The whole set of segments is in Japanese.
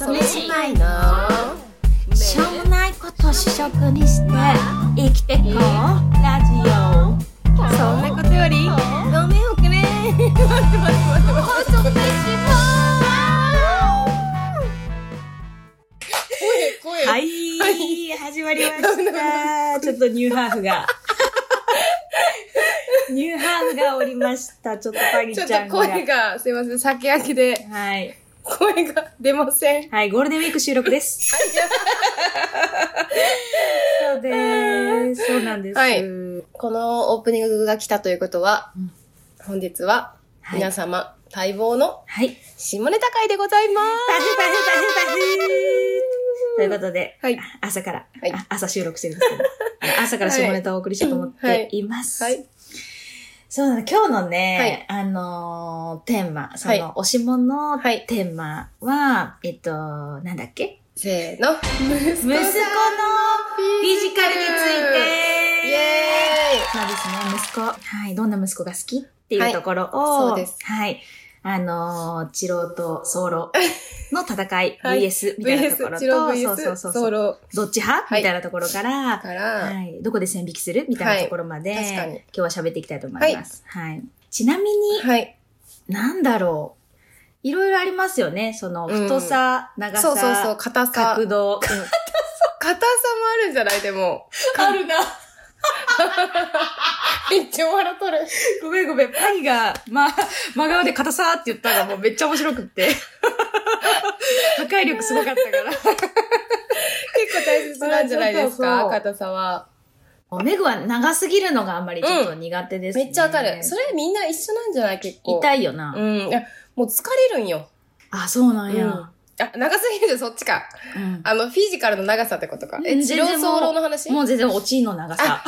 朝飯前のしょうもないことを主食にして生きてこうラジオそんなことよりごめんおくれ待って待って待って待って声声はい、始まりました。ちょっとニューハーフが。ニューハーフがおりました。ちょっとパギちょっちゃんが。と声がすいません酒焼きではい。声が出ません。はい、ゴールデンウィーク収録です。そうです。そうなんです。はい。このオープニングが来たということは、うん本日ははい。皆様、待望のはい。下ネタ会でございます。ということで、はい。朝から、はい。あ朝収録してるんですけど、朝から下ネタをお送りしようと思っています。はいそうなの、今日のね、あのーテーマ、その、はい推し物テーマは、えっと、なんだっけ？せーの。息子のフィジカルについて。イエそうですね、息子。はい、どんな息子が好きっていはいうところを、そうです。はい。あのー、チローとソロの戦い、はい VS みたいなところと、そうそうそうどっち派、はいみたいなところから、はい。どこで線引きする？みたいなところまで、はい今日は喋っていきたいと思います。はい。ちなみに、はい。なんだろう。いろいろありますよね。その、うん太さ、長さ、そうそうそう、硬さ。角度。硬さもあるんじゃない？でも。あるな。めっちゃ笑っとる。ごめんごめん。パイが、ま、真顔で硬さって言ったのがもうめっちゃ面白くって。破壊力すごかったから。結構大切なんじゃないですか、硬さは。メグは長すぎるのがあんまりちょっと苦手ですね。めっちゃわかる。それみんな一緒なんじゃない？結構。痛いよな。うん。いや、もう疲れるんよ。あ、そうなんや。うん。あ、長すぎるでそっちか。うんあの、フィジカルの長さってことか。え、うん治療走廊の話？もう全然落ちの長さ。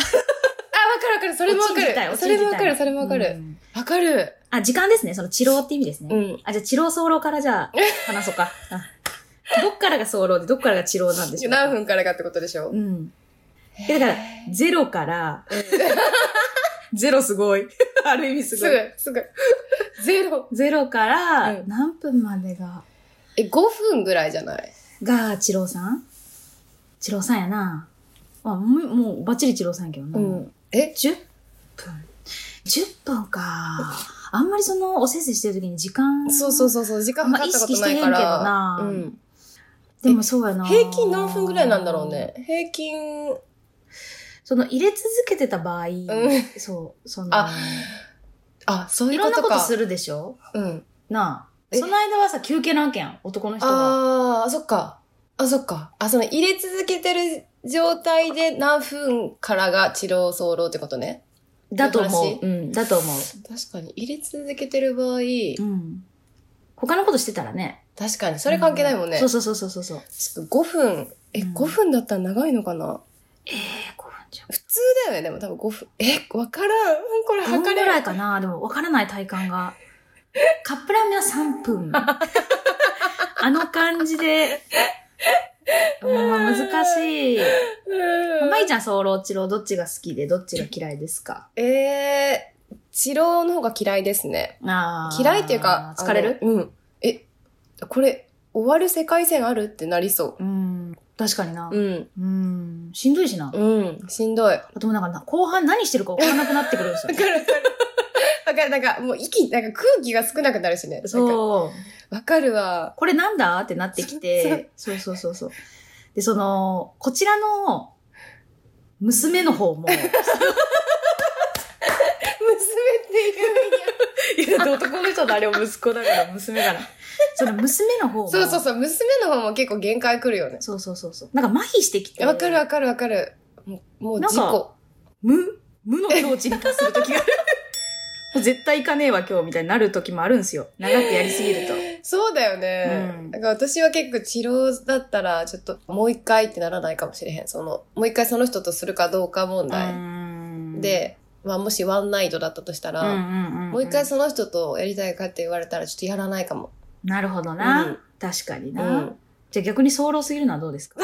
かるわかる。それもわかる。それもわかる、それもわかる。うんわかる。あ、時間ですね。その治療って意味ですね。うん。あ、じゃあ治療早漏からじゃあ話そうか。あどっからが早漏でどっからが治療なんでしょうか何分からかってことでしょうん。えだから、ゼロから、ゼロすごい。ある意味すごい。すぐ、すぐ。ゼロ。ゼロからうん何分までが、え、5分ぐらいじゃない？が、治療さん？治療さんやな。あ、もう、もうバッチリ治療さんやけどな。うん。え？10分。10分か。あんまりその、おせせしてる時に時間。そうそうそうそう、時間かかったことないかあんま意識してへんけどら。なうん。でもそうやな。平均何分ぐらいなんだろうね？。平均、その、入れ続けてた場合、んそう、その、ああ、そういろんいうことか。なことするでしょ？うん。なあ。え？その間はさ、休憩なわけやん。男の人は。ああ、そっか。あ、そっか。あ、その入れ続けてる状態で何分からが治療走廊ってことね。だと思話う。うん、だと思う。確かに。入れ続けてる場合、うん。他のことしてたらね。確かに。それ関係ないもんね。そうそうそうそうそうそう。5分。え、うん5分だったら長いのかな？ええー、5分じゃん。普通だよね。でも多分5分。え、わからん。これ測れる。らいかな？でも分からない体感が。カップラーメンは3分。あの感じで。うん、難しい。うんまいちゃん、ソーローチローどっちが好きでどっちが嫌いですか？えー、治療の方が嫌いですね。あー嫌いっていうか、疲れる？うん。え、これ、終わる世界線ある？ってなりそうん。確かにな。う。うん。うん。しんどいしな。うん。しんどい。わあともうなんかな、後半何してるか分からなくなってくるんですよ。かるわかる。わかる。なんか、もう息、なんか空気が少なくなるしね。う。そう。わかるわ。これなんだ？ってなってきて、そうそうそうそう。で、その、こちらの、娘の方も、娘って言う。いや、男の人のあれを息子だから、娘だから。その娘の方も、そうそうそう。娘の方も結構限界来るよね。そうそうそうそう。なんか麻痺してきて、わかるわかるわかる。もう、もう事故。無、無の境地に達する時がある。絶対行かねえわ今日みたいになる時もあるんですよ。長くやりすぎると。そうだよね。うんだから私は結構治療だったら、ちょっともう一回ってならないかもしれへん。その、もう一回その人とするかどうか問題。題、で、まあもしワンナイトだったとしたら、もう一回その人とやりたいかって言われたらちょっとやらないかも。なるほどな。うん確かにうな。ん。じゃあ逆に早漏すぎるのはどうですか、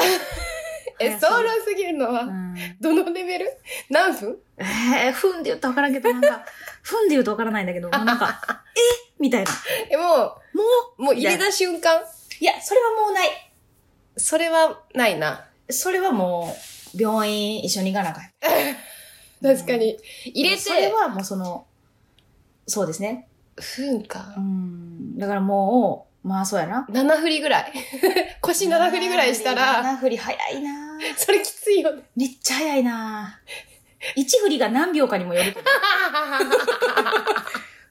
え、早すぎソウルすぎるのは、うんどのレベル？何分？えー、ふんで言ったらわからんけど、なんか、ふんで言うとわからないんだけど、なんか、えみたいな。え、ももう、もう入れた瞬間？いや、それはもうない。それはないな。それはもう、病院一緒に行かなあかん。確かに。入れて、それはもうその、そうですね。ふんかう。ん。だからもう、まあそうやな。7振りぐらい。腰7振りぐらいしたら、7振り早いな それきついよね。めっちゃ早いな1振りが何秒かにもよるけど。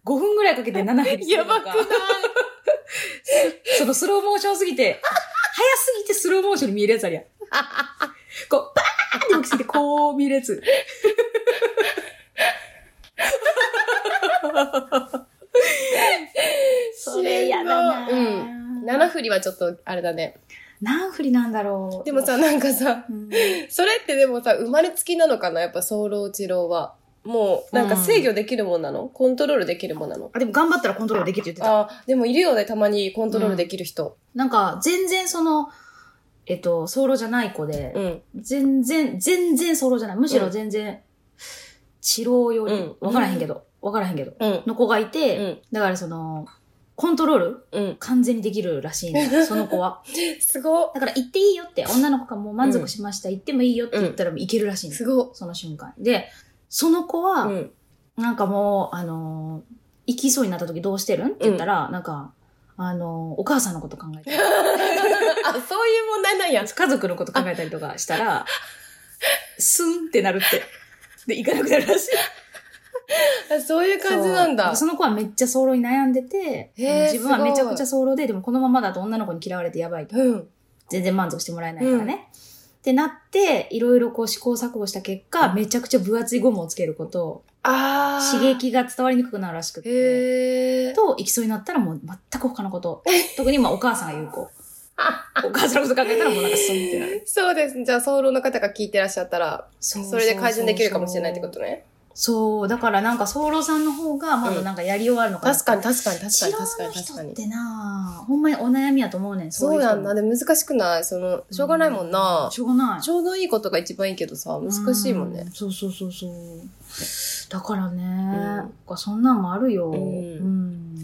5分ぐらいかけて7振りするやばくない？そのスローモーションすぎて、早すぎてスローモーションに見えるやつあるやん。こう、バーンって大きすぎてこう見えるやつ。それやだな、うん。7振りはちょっと、あれだね。何振りなんだろう。でもさ、なんかさ、うん、それってでもさ、生まれつきなのかな？やっぱ、早漏治療は。もう、なんか制御できるもんなの、コントロールできるもんなの？あ、でも頑張ったらコントロールできるって言ってた。あ、でもいるよね、たまにコントロールできる人。なんか、全然その、えっと、早漏じゃない子で、うん。全然、全然早漏じゃない。むしろ全然、治療よりうん、わからへんけど、わからへんけど、うん。の子がいて、うん。だからその、コントロール？うん。完全にできるらしいね、その子は。すごだから行っていいよって、女の子がもう満足しました、行ってもいいよって言ったらもう行けるらしいい。ね、すごその瞬間。で、その子は、うん。なんかもう、あのー行きそうになった時どうしてるんって言ったら、なんか、あのーお母さんのこと考えてる。あ、そういう問題なんや。家族のこと考えたりとかしたら、スンってなるって。で、行かなくなるらしい。あ そういう感じなんだ。そうその子はめっちゃ早漏に悩んでて、自分はめちゃくちゃ早漏で、でもこのままだと女の子に嫌われてやばいと。うん。全然満足してもらえないからね。ってなって、いろいろこう試行錯誤した結果、めちゃくちゃ分厚いゴムをつけること、あー。刺激が伝わりにくくなるらしくて。と、行きそうになったらもう全く他のこと。特にまあお母さんが言う子。お母さんのこと考えたらもうなんかスンってなる。そうです。じゃあ、早漏の方が聞いてらっしゃったら、そそれで改善できるかもしれないってことね。そう、だからなんか、ソウロさんの方が、まだなんかやり終わるのかな。確かに、確かに、確かに、確かに、確かに。ってなほんまにお悩みやと思うねん。そうやんな。でで、難しくない？その、しょうがないもんな。しょうがない。ちょうどいいことが一番いいけどさ、難しいもんねう。そうそうそうそう。だからね、んなんかそんなんもあるよ。うんう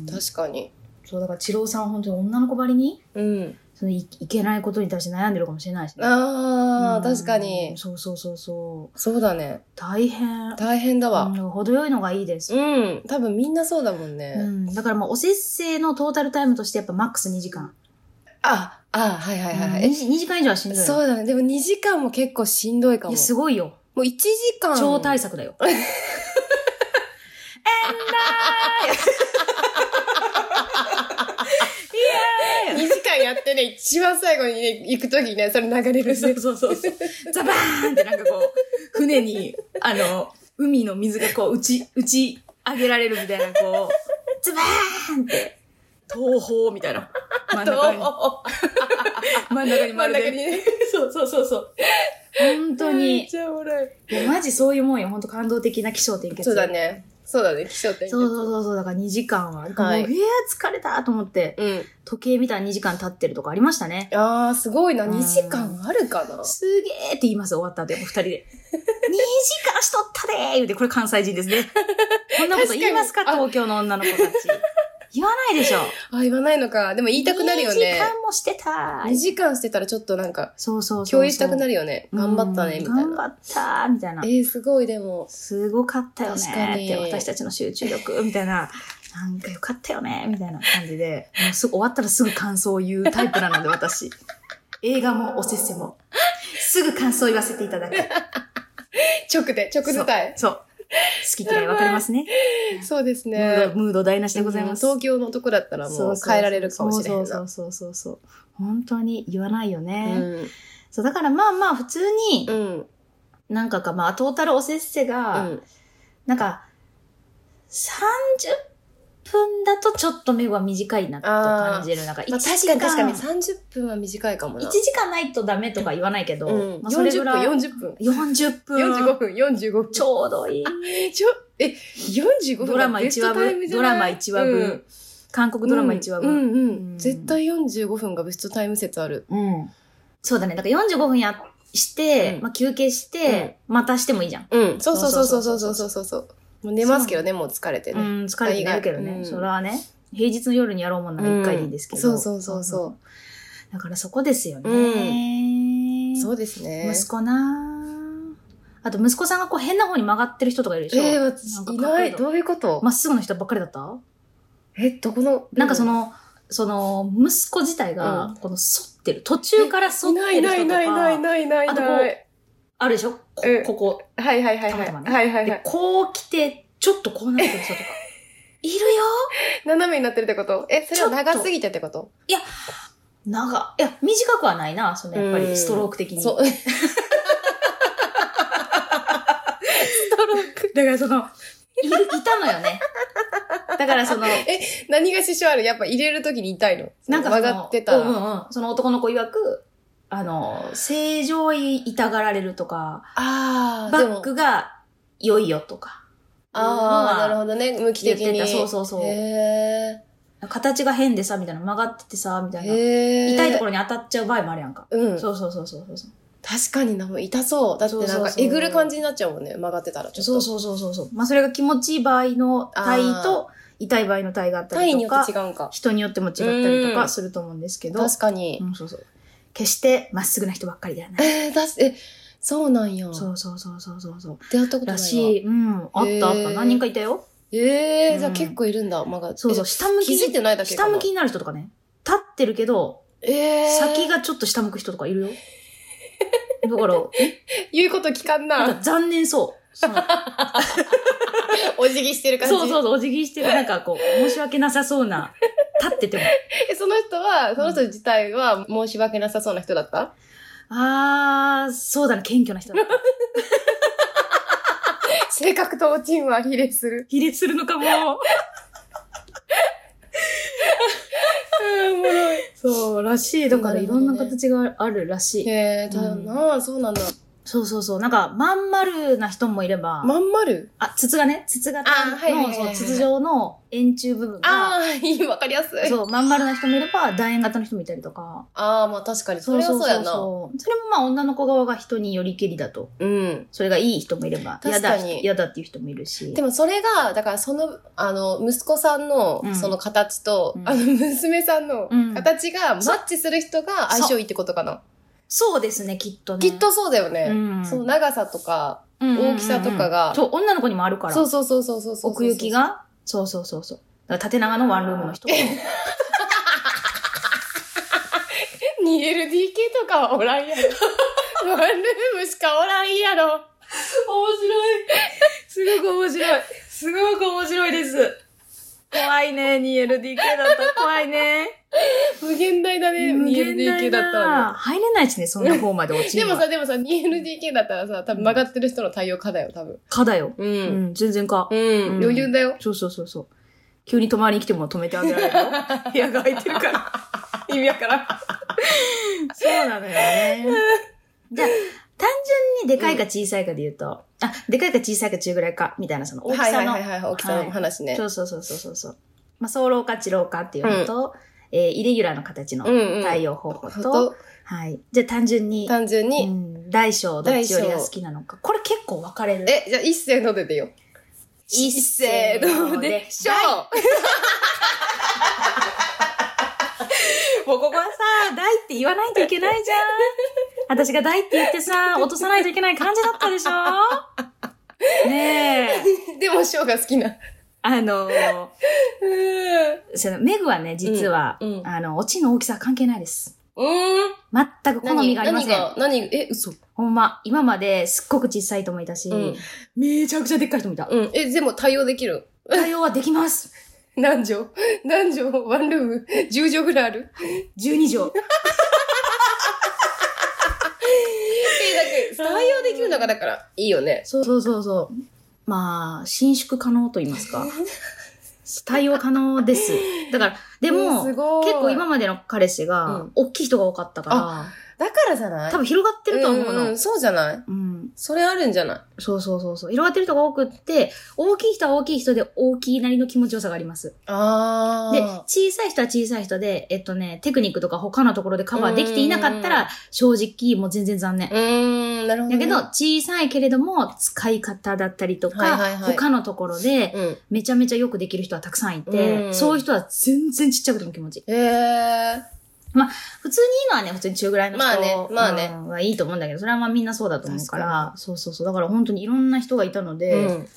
ん確かに。そう、だから、治療さんは本当に女の子ばりに、うん。そのいいけないことに対して悩んでるかもしれないしね。あー、うん確かに。そうそうそうそう。そうだね。大変。大変だわ。うん程よいのがいいです。うん。多分みんなそうだもんうね。ん。だからもう、お節制のトータルタイムとしてやっぱマックス2時間。あ、あ、はいはいはいはうんい。2, 時間以上はしんどい。そうだね。でも2時間も結構しんどいかも。いや、すごいよ。もう1時間。超対策だよ。2時間やってね、一番最後にね、行くときね、それ流れるそうそうそうそう。ザバーンってなんかこう、船に、あの、海の水がこう、打ち、打ち上げられるみたいな、こう、ズバーンって、東方みたいな。真ん中に。真ん中に真ん丸で。中にね。そうそうそうそう。本当めっに。ちゃおもろい。いや、マジそういうもんよ。本当感動的な気象転結。そうだ。ね。そうだね、気象点そうそうそうそう。だから2時間は。だからもう、はいいや疲れたと思って、うん。時計見たら2時間経ってるとかありましたね。あー、すごいな。うん2時間あるかな？すげーって言います、終わった後、二人で。2時間しとったでー言うて、これ関西人ですね。こんなこと言いますか？東京の女の子たち。言わないでしょ。あ、言わないのか。でも言いたくなるよ2時ね。間もしてた2時間してたらちょっとなんか、そうそう。共有したくなるよね。頑張ったね、みたいな。うん頑張ったー、みたいなえ。ー、すごい、でも。すごかったよね確かに私たちの集中力、みたいな。なんかよかったよねみたいな感じで。もうすぐ終わったらすぐ感想を言うタイプなので、私。映画もおせっせも。すぐ感想を言わせていただく。直で、直伝え。そう。好き嫌い分かりますね。そうですねド、。ムード台無しでございます。東京の男だったらもう変えられるかもしれな。そうそうそうそうそう。本当に言わないよね。うん。そう、だからまあまあ普通にう、ん。なんかかまあトータルおせっせうが、ん。なんか、30分だとちょっと目は短いなと感じる。なんか1まあ、時確間、かに確かに30分は短いかもな。1時間ないとダメとか言わないけど、うん。まあそれぐらい。40分、40分。40分。45分、45分。ちょうどいい。ちょ、え、45分ドラマ1話分、ドラマ1話分、韓国ドラマ1話分。うんうん、うん絶対45分がベストタイム説ある。うん。そうだね。だから45分やして、うんまあ休憩して、またしてもいいじゃん。うん。そうそうそうそうそうそうそうそう。もう寝ますけどね、もう疲れてね。うん、疲れて寝るけどね。うんそれはね、平日の夜にやろうもんなら1回でいいんですけど。そうそうそうそう。だからそこですよね。そうですね。息子なあと息子さんがこう変な方に曲がってる人とかいるでしょえー、いない。どういうこと？まっすぐの人ばっかりだった？え、どこの？なんかそ、の、その、息子自体がうん、この反ってる、途中から反いないってる人とないないか、ないないあとこうない。あるでしょ？こうんここ。はいはいはいはい。たまたまねではいはいはい。こう来て、ちょっとこうなってる人とか。いるよ斜めになってるってこと？え、それは長すぎてってこと？長、いや、短くはないな、そのやっぱうんりストローク的に。そう。ストローク。だからその、いる、いたのよね。だからその、何が支障ある？やっぱ入れるときに痛いの？なんかその曲がってたら。うんうんうん。その男の子曰く、あの、正常位痛がられるとか、ああ、バッ。クが良いよとか。ああ、なるど。ほどね。向き的に。言ってたそうそうそうへ形が変でさ、みたいな曲がっててさ、みたえ。いな。痛いところに当たっちゃう場合もあるやんか。うん。そうそうそうそうそう。確かにな、もう痛そう。だってなんかえぐる感じになっちゃうもんね。曲がってたらちょっと。そうそうそうそうそう。まあそれが気持ちいい場合の体位と、痛い場合の体位があったりとか、って違うんか。人によっても違ったりとかすると思うんですけど、確かに。うん、そうそう。決してまっすぐな人ばっかりではない。えー、だし、え、そうなんや。そうそうそうそうそうそう。出会ったことないわ。らしい。うん。あったあった。何人かいたよ。ええー、うんじゃあ結構いるんだ、曲が。そうそう。え下向きに。気づいてないだけ下向きになる人とかね。立ってるけど、ええー。先。がちょっと下向く人とかいるよ。だから、言うこと聞かんな。残念そう。その お辞儀してる感じ。そうそうそう、お辞儀してる、なんかこう、申し訳なさそうな、立ってても。え、その人は、その人自体は申し訳なさそうな人だった、あー、そうだね、謙虚な人だった。性格とおちんは比例する。比例するのかも。うん、おもろい。そう、らしい。だからいろんな形があるらしい。へえ、だよな、そうなんだ。そうそうそう。なんか、まん丸な人もいれば、まん丸？あ、筒がね、筒型あはいはいはいの、はいそう、筒状の円柱部分が、ああ、いい、わかりやすい。そう、まん丸な人もいれば、楕円型の人もいたりとか。ああ、まあ確かに、それはそうやな。そうそれもまあ女の子側が人によりけりだと。うん。それがいい人もいれば、嫌だ確かに、嫌だっていう人もいるし。でもそれが、だからその、あの、息子さんのうん、その形と、うんあの、娘さんのうん形がマッチする人が相性いいってことかな。そうですね、きっとね。きっとそうだよね。うんその長さとか、うんうんうんうん大きさとかがそう、女の子にもあるから。そうそうそうそうそうそう。奥行きが、そうそうそうそう。だから縦長のワンルームの人。2LDK とかはおらんやろ。ワンルームしかおらんやろ。面白い。すごく面白い。すごく面白いです。怖いね、2LDK だったら怖いね。無限大だね、無限 2LDK だったらね。入れないしね、そんな方まで落ちるでもさ、でもさ、2LDK だったらさ、多分曲がってる人の対応可だよ、多分。かだよ。う。うんん、全然か。うん。うん余裕だよ。そうそうそうそう。急に泊まりに来ても止めてあげられるよ。部屋が空いてるから。意味わからん。そうなのよね。じゃあ、単純にでかいか小さいかで言うと、あ、でかいか小さいか中ぐらいか、みたいなその大きはいさの。はいはいはい、大きさの話ね。そうそうそうそうそうそう。まあ、早漏か遅漏かっていうのと、えーイレギュラーの形のうんうん対応方法と、と、はい。じゃあ単純に、う単純に、ん、大小どっちよりが好きなのか。これ結構分かれる。え、じゃあ一斉のででよ。一斉のでしょ もうここはさ、大って言わないといけないじゃん。私が大って言ってさ、落とさないといけない感じだったでしょねえ。でも、ショーが好きな。あのー、うそのメグはね、実は、うんうんあの、オチの大きさは関係ないです。ーん。全く好みがありません。何が、何が、え、嘘。ほんま、今まですっごく小さい人もいたし、うん。めちゃくちゃでっかい人もいた。うん。え、でも対応できる？対応はできます。何畳？何畳？ワンルーム ?10 畳ぐらいある？12畳。え、だけど、対応できるのがだから、いいよね。そうそうそうそう。まあ、伸縮可能と言いますか。対応可能です。だから、でも、結構今までの彼氏うがん、大きい人が多かったから、だからじゃない？多分広がってると思うの。んんそうじゃない？うん。それあるんじゃない？そうそうそうそう。広がってる人が多くって、大きい人は大きい人で大きいなりの気持ちよさがあります。で、ああ。小さい人は小さい人で、えっとね、テクニックとか他のところでカバーできていなかったら、正直もう全然残念。うーん、なるほど、ね。だけど、小さいけれども、使い方だったりとか、はいはいはい他のところで、うん。めちゃめちゃよくできる人はたくさんいて、うんそういう人は全然ちっちゃくても気持ちいい。へえ。普通にいいのはね、普通に中ぐらいの人、まあねまあねうんはいいと思うんだけど、それはまあみんなそうだと思うから、そうそうそう。だから本当にいろんな人がいたので、うん。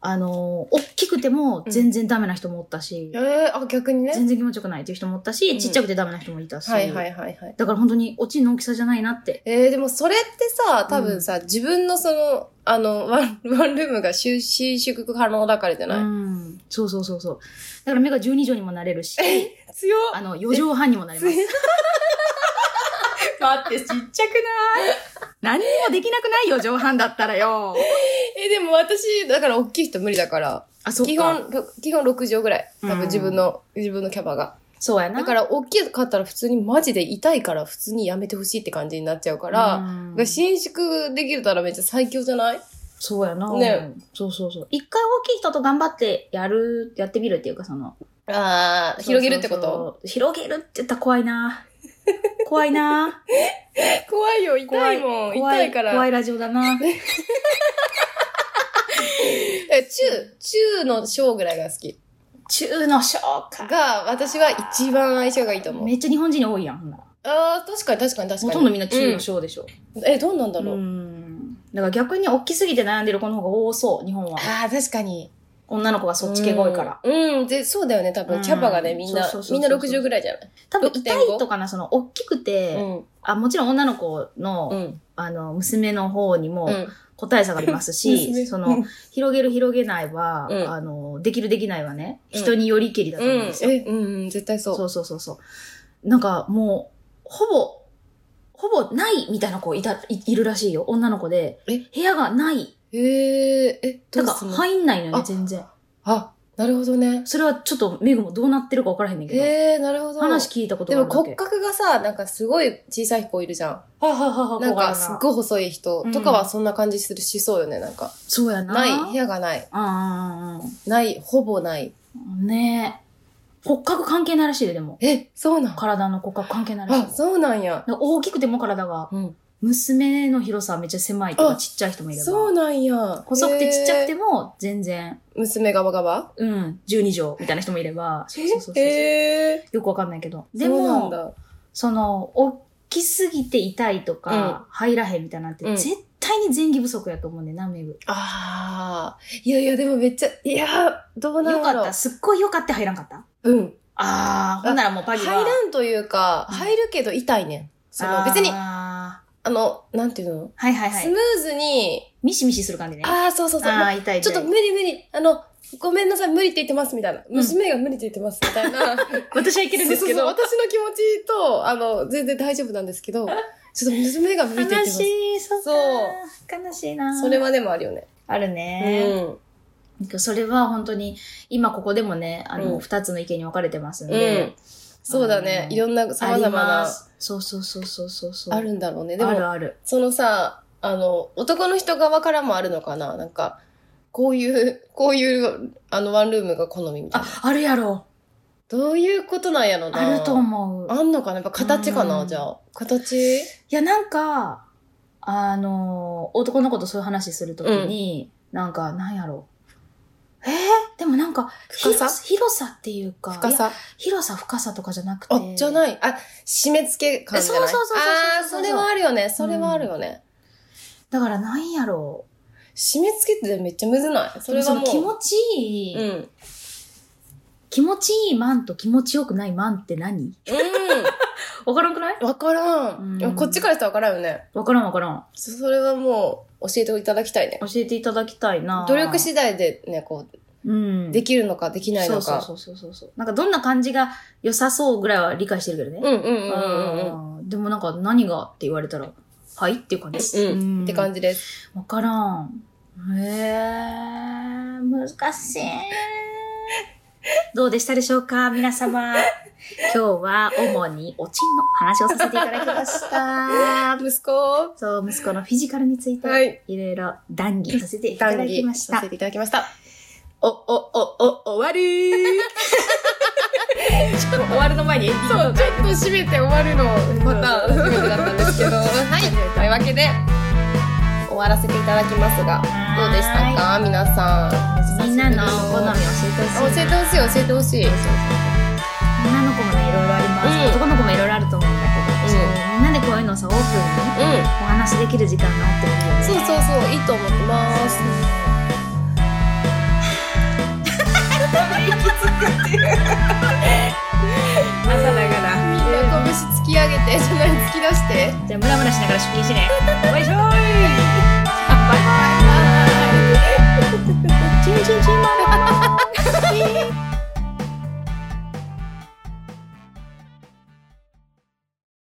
あの、大きくても全然ダメな人もおったし、えー、あ、逆にね。全然気持ちよくないっていう人もおったし、うんちっちゃくてダメな人もいたし、はいはいはいはい。だから本当に落ちの大きさじゃないなって。えー、でもそれってさ、多分さ、自分のその、あの、ワン、ワンルームが収収縮可能だからじゃない、うん。そうそうそうそう。だから目が12畳にもなれるし、強あの、4畳半にもなれます。だってちっちゃくない？何にもできなくないよ、4畳半だったらよ。え、でも私、だから大きい人無理だから、あ、そっか。基本、ろ基本6畳ぐらい。多うん分自分の、自分のキャパが。そうやな。だから大きかったら普通にマジで痛いから普通にやめてほしいって感じになっちゃうから、うんだから伸縮できるたらめっちゃ最強じゃない？そうやな。ねそうそうそう。一回大きい人と頑張ってやる、やってみるっていうか、その。ああ、広げるってこと？広げるって言ったら怖いな。怖いな。怖いよ、痛いもん。怖痛いから。怖いラジオだな。え 中、中の小ぐらいが好き。中の小か。が、私は一番相性がいいと思う。めっちゃ日本人に多いやん、ほんならああ、確かに確かに確かに。ほとんどみんな中の小でしょ。うんえ、どうなんだろう？うん。だから逆に大きすぎて悩んでる子の方が多そう、日本は。ああ、確かに。女の子がそっち系が多いから。うん。うん、で、そうだよね、多分。うんキャパがね、みんなみんな60ぐらいじゃない？多分6.5痛いとかな、その、大きくて、うん。あ、もちろん女の子の、うん。あの、娘の方にもうん。個体差があります 娘し、その、広げる広げないは、うんあの、できるできないはね、うん人によりけりだと思うんですよ。え、うん、うん、絶対そう。そうそうそうそう。なんかもう、ほぼ、ほぼないみたいな子いた、いいるらしいよ。女の子で。え？部屋がない。へえ、え、どなかうんすんの入んないのよね、あ全然。あ、なるほどね。それはちょっとメグもどうなってるか分からへんねんけど。へえ、なるほど。話聞いたことがあるだけ。骨格がさ、なんかすごい小さい子いるじゃん。ははははなんかすっごい細い人とかはそんな感じするしそうよね、なんか。そうやな。ない、部屋がない。ああ、ない、ほぼない。ねえ。骨格関係ないらしいで、でも。え、そうなん？体の骨格関係ないらしい。あ、そうなんや。大きくても体が、うん。娘の広さはめっちゃ狭いとかあちっちゃい人もいれば。そうなんや。細くてちっちゃくても。も全然、娘ガバガバうん、12畳みたいな人もいれば。そうそうそうそう。へえ。よくわかんないけど。でも、だ。その、大きすぎて痛いとか、入らへんみたいなんて、うん絶対に前儀不足やと思うねんな、メグ。ああ。いやいや、でもめっちゃ、いや、どうなんだろうよかった。。すっごいよかって入らんかった？うん。あー、ほんならもうパギは。入らんというか、うん入るけど痛いねん。その別に、ああの、なんていうの？ーはいはいはいスム。ーズに、ミシミシする感じね。ああ、そうそうそう。あー、痛い痛い。ちょっと無理無理、あの、ごめんなさい、無理って言ってます、みたいな。娘が無理って言ってます、みたいな。私はいけるんですけど。そうそうそう私の気持ちと、あの、全然大丈夫なんですけど、ちょっと娘が無理って言ってます。悲しい、そっかそう悲しいなそれはでもあるよね。あるうね。ん。それは本当に、今ここでもね、あの、うん二つの意見に分かれてますんうでん。。そうだねいろんな様々ありまな、すそうそうそうそうそうそう。あるんだろうね。でも、あるある。そのさ、あの、男の人側からもあるのかな？なんか、こういう、こういう、あの、ワンルームが好みみたいな。あ、あるやろ。どういうことなんやろなあると思う。あんのかな？やっぱ形かな、うんじゃあ。形？いや、なんか、あの、男の子とそういう話するときに、なんか、なんやろ。えー、でもなんか、深さ？広広さっていうか、深さ？広さ、深さとかじゃなくて。あ、じゃない。あ、締め付け感じゃない？そうそうそうそうそうああ、それはあるよね。それはあるよね。だからなんやろ締め付けってめっちゃむずない？それはもう。の気持ちいい、うん。気持ちいいマンと気持ちよくないマンって何？わからんくない？うん。わからん。うんこっちからしたらわからんよね。わからんわからん。そそれはもう、教えていただきたいね。教えていただきたいな努力次第でね、こう、うん。できるのかできないのか。そうそうそうそうそう。なんかどんな感じが良さそうぐらいは理解してるけどね。うんうんうんうんでもなんか何がって言われたら、はいっていう感じです。うん。って感じ。じです。わからん。へえ、難しい。どうでしたでしょうか皆様。今日は主におちんの話をさせていただきました。息子そう、息子のフィジカルについて、はいいろいろ談義させていただきましたさせ。ていただきました。お、お、お、お、終わりちょっと終わるの前にエンディングそう、ちょっと締めて終わるのパターン初めてだったんですけど、はい。というわけで、終わらせていただきますが、どうでしたか皆さん。みんなの好み教えてほしい教えてほしい教えてほしい。女の子もねいろいろあります、うん、男の子もいろいろあると思うんだけど、うん、みんなでこういうのさオープンにお話できる時間があってもいいよね、そうそうそういいと思 ってます、朝だから。みんな拳突き上げてそんなに突き出して。じゃあムラムラしながら出勤してねバイバイ。亲亲亲妈妈吗？亲